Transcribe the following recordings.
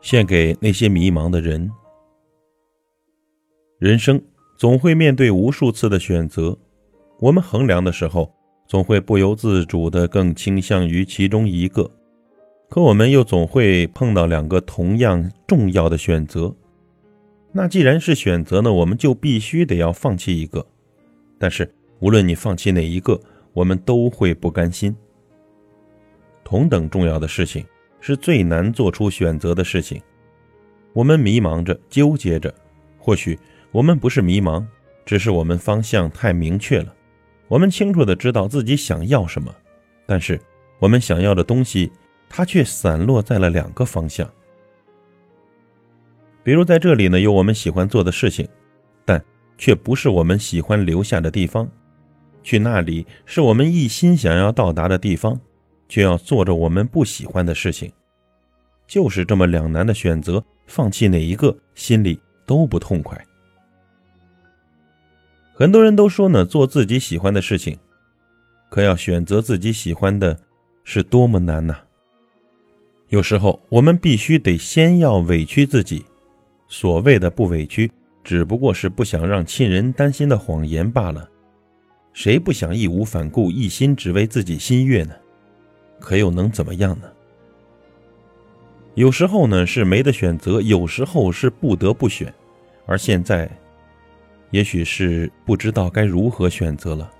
献给那些迷茫的人。人生总会面对无数次的选择，我们衡量的时候，总会不由自主的更倾向于其中一个，可我们又总会碰到两个同样重要的选择。那既然是选择呢，我们就必须得要放弃一个。但是无论你放弃哪一个，我们都会不甘心。同等重要的事情。是最难做出选择的事情。我们迷茫着，纠结着。或许我们不是迷茫，只是我们方向太明确了。我们清楚的知道自己想要什么，但是我们想要的东西，它却散落在了两个方向。比如在这里呢，有我们喜欢做的事情，却不是我们喜欢留下的地方；去那里是我们一心想要到达的地方。却要做着我们不喜欢的事情，就是这么两难的选择，放弃哪一个，心里都不痛快。很多人都说呢，做自己喜欢的事情，可要选择自己喜欢的，是多么难呐！有时候我们必须得先要委屈自己，所谓的不委屈，只不过是不想让亲人担心的谎言罢了。谁不想义无反顾，一心只为自己心悦呢？可又能怎么样呢？有时候呢是没得选择，有时候是不得不选，而现在，也许是不知道该如何选择了。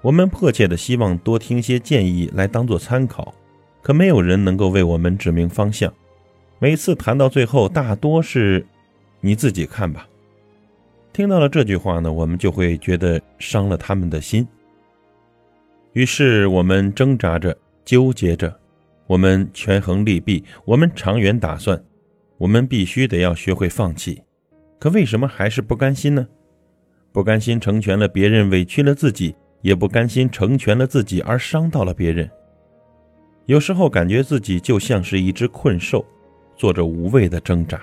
我们迫切的希望多听些建议来当做参考，可没有人能够为我们指明方向。每次谈到最后，大多是你自己看吧。听到了这句话呢，我们就会觉得伤了他们的心。于是我们挣扎着，纠结着，我们权衡利弊，我们长远打算，我们必须得要学会放弃。可为什么还是不甘心呢？不甘心成全了别人，委屈了自己，也不甘心成全了自己而伤到了别人。有时候感觉自己就像是一只困兽，做着无谓的挣扎。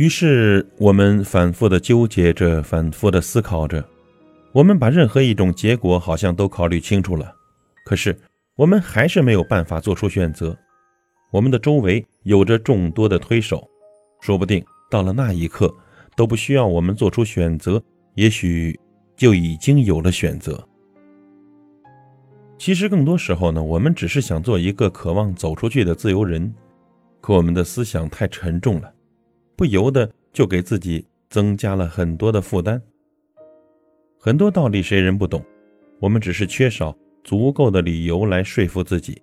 于是我们反复的纠结着，反复的思考着。我们把任何一种结果好像都考虑清楚了，可是我们还是没有办法做出选择。我们的周围有着众多的推手，说不定到了那一刻都不需要我们做出选择，也许就已经有了选择。其实更多时候呢，我们只是想做一个渴望走出去的自由人，可我们的思想太沉重了，不由得就给自己增加了很多的负担。很多道理谁人不懂，我们只是缺少足够的理由来说服自己。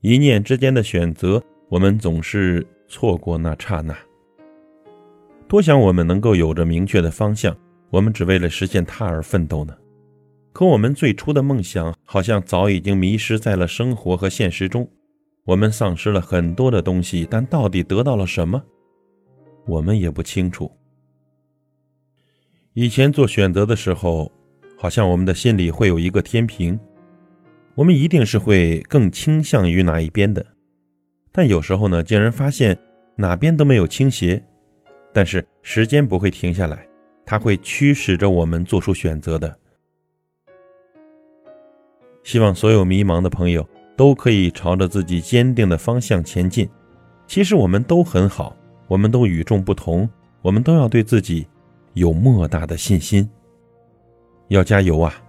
一念之间的选择，我们总是错过那刹那。多想我们能够有着明确的方向，我们只为了实现它而奋斗呢？可我们最初的梦想，好像早已经迷失在了生活和现实中。我们丧失了很多的东西，但到底得到了什么，我们也不清楚。以前做选择的时候，好像我们的心里会有一个天平，我们一定是会更倾向于哪一边的。但有时候呢，竟然发现哪边都没有倾斜。但是时间不会停下来，它会驱使着我们做出选择的。希望所有迷茫的朋友都可以朝着自己坚定的方向前进。其实我们都很好，我们都与众不同，我们都要对自己。有莫大的信心，要加油啊！